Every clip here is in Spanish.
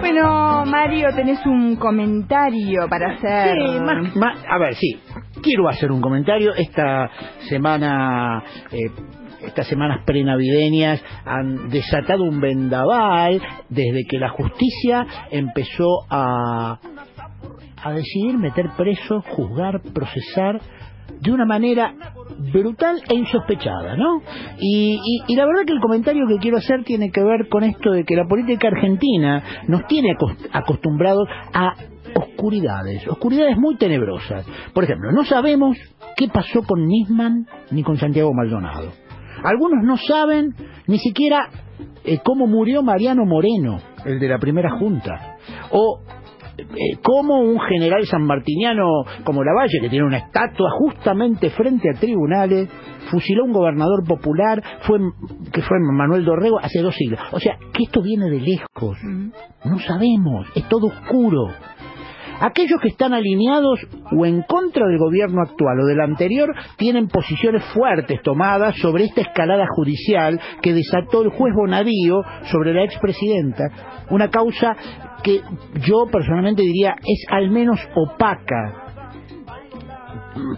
Bueno, Mario, tenés un comentario para hacer. Sí, más- más- a ver, sí, quiero hacer un comentario. Esta semana, eh, estas semanas prenavideñas han desatado un vendaval desde que la justicia empezó a, a decidir meter preso, juzgar, procesar de una manera brutal e insospechada, ¿no? Y, la verdad que el comentario que quiero hacer tiene que ver con esto de que la política argentina nos tiene acos- acostumbrados a oscuridades, oscuridades muy tenebrosas. Por ejemplo, no sabemos qué pasó con Nisman ni con Santiago Maldonado. Algunos no saben ni siquiera eh, cómo murió Mariano Moreno, el de la primera junta. O cómo un general sanmartiniano como Lavalle, que tiene una estatua justamente frente a tribunales, fusiló a un gobernador popular, fue que fue Manuel Dorrego hace dos siglos. O sea, que esto viene de lejos. No sabemos, es todo oscuro. Aquellos que están alineados o en contra del gobierno actual o del anterior tienen posiciones fuertes tomadas sobre esta escalada judicial que desató el juez Bonadío sobre la expresidenta, una causa que yo personalmente diría es al menos opaca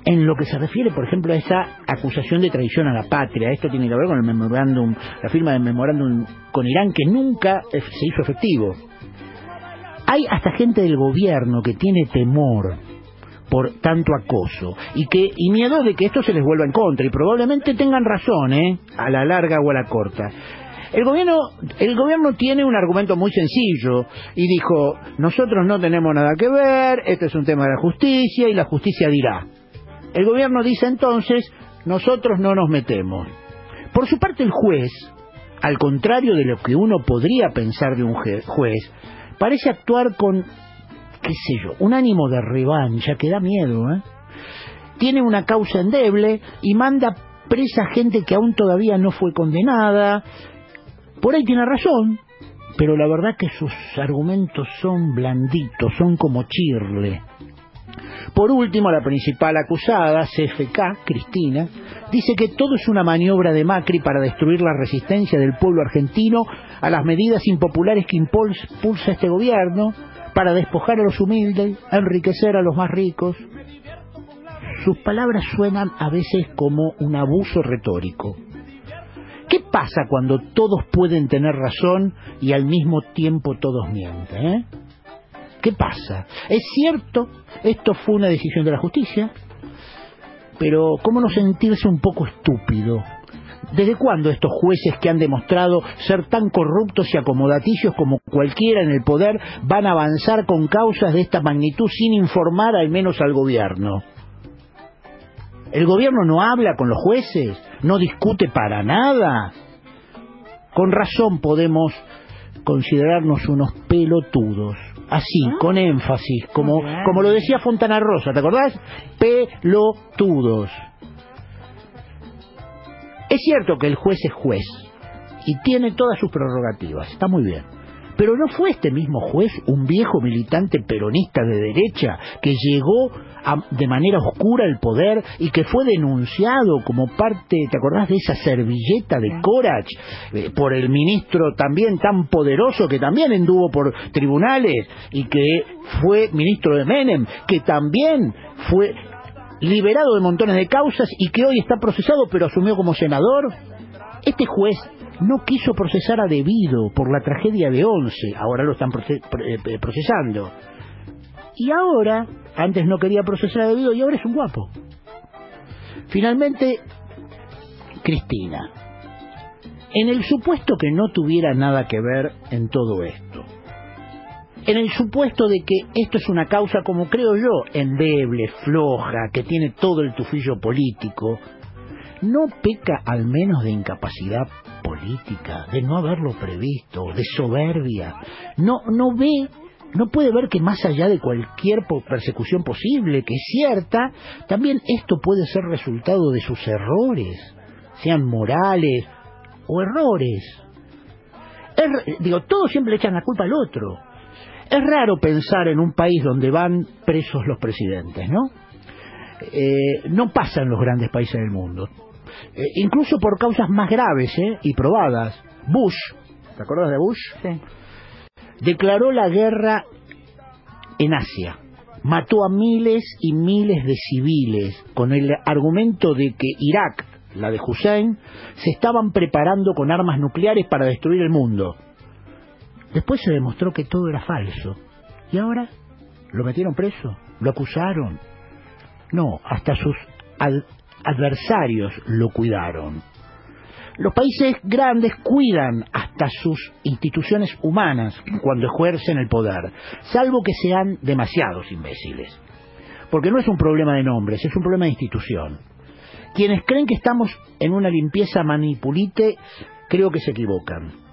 en lo que se refiere, por ejemplo, a esa acusación de traición a la patria. Esto tiene que ver con el memorándum, la firma del memorándum con Irán que nunca eh, se hizo efectivo. Hay hasta gente del gobierno que tiene temor por tanto acoso y que y miedo de que esto se les vuelva en contra y probablemente tengan razón, ¿eh? A la larga o a la corta. El gobierno, el gobierno tiene un argumento muy sencillo y dijo, nosotros no tenemos nada que ver, este es un tema de la justicia y la justicia dirá. El gobierno dice entonces, nosotros no nos metemos. Por su parte el juez, al contrario de lo que uno podría pensar de un juez, parece actuar con, qué sé yo, un ánimo de revancha que da miedo, ¿eh? Tiene una causa endeble y manda presa gente que aún todavía no fue condenada. Por ahí tiene razón, pero la verdad que sus argumentos son blanditos, son como chirle. Por último, la principal acusada, CFK, Cristina, dice que todo es una maniobra de Macri para destruir la resistencia del pueblo argentino a las medidas impopulares que impuls- impulsa este gobierno para despojar a los humildes, enriquecer a los más ricos. Sus palabras suenan a veces como un abuso retórico. ¿Qué pasa cuando todos pueden tener razón y al mismo tiempo todos mienten? eh? ¿Qué pasa? Es cierto, esto fue una decisión de la justicia, pero ¿cómo no sentirse un poco estúpido? ¿Desde cuándo estos jueces que han demostrado ser tan corruptos y acomodaticios como cualquiera en el poder van a avanzar con causas de esta magnitud sin informar al menos al gobierno? ¿El gobierno no habla con los jueces? ¿No discute para nada? Con razón podemos considerarnos unos pelotudos. Así, con énfasis, como, como lo decía Fontana Rosa, ¿te acordás? Pelotudos. Es cierto que el juez es juez y tiene todas sus prerrogativas, está muy bien. Pero ¿no fue este mismo juez un viejo militante peronista de derecha que llegó a- de manera oscura al poder y que fue denunciado como parte, ¿te acordás de esa servilleta de Corach eh, por el ministro también tan poderoso que también anduvo por tribunales y que fue ministro de Menem, que también fue liberado de montones de causas y que hoy está procesado pero asumió como senador? Este juez no quiso procesar a debido por la tragedia de Once, ahora lo están pre- eh, procesando. Y ahora, antes no quería procesar a y ahora es un guapo. Finalmente, Cristina, en el supuesto que no tuviera nada que ver en todo esto, en el supuesto de que esto es una causa, como creo yo, endeble, floja, que tiene todo el tufillo político, ¿no peca al menos de incapacidad política, de no haberlo previsto, de soberbia? ¿No, no ve no puede ver que más allá de cualquier persecución posible, que es cierta, también esto puede ser resultado de sus errores, sean morales o errores. digo, todos siempre le echan la culpa al otro. Es raro pensar en un país donde van presos los presidentes, ¿no? Eh, no pasa en los grandes países del mundo. Eh, incluso por causas más graves ¿eh? y probadas. Bush, ¿te acuerdas de Bush? Sí declaró la guerra en Asia. Mató a miles y miles de civiles con el argumento de que Irak, la de Hussein, se estaban preparando con armas nucleares para destruir el mundo. Después se demostró que todo era falso. ¿Y ahora? ¿Lo metieron preso? ¿Lo acusaron? No, hasta sus adversarios lo cuidaron. Los países grandes cuidan hasta sus instituciones humanas cuando ejercen el poder, salvo que sean demasiados imbéciles. Porque no es un problema de nombres, es un problema de institución. Quienes creen que estamos en una limpieza manipulite, creo que se equivocan.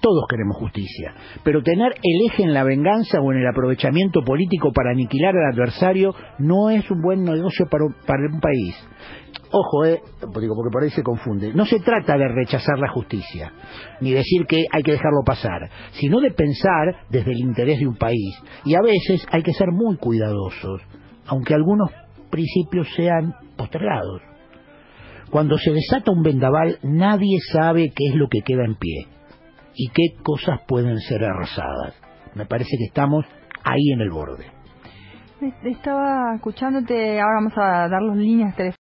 Todos queremos justicia, pero tener el eje en la venganza o en el aprovechamiento político para aniquilar al adversario no es un buen negocio para un, país. Ojo, eh, porque por ahí se confunde. No se trata de rechazar la justicia, ni decir que hay que dejarlo pasar, sino de pensar desde el interés de un país. Y a veces hay que ser muy cuidadosos, aunque algunos principios sean postergados. Cuando se desata un vendaval, nadie sabe qué es lo que queda en pie y qué cosas pueden ser arrasadas. Me parece que estamos ahí en el borde. Estaba escuchándote, ahora vamos a dar las líneas telefónicas.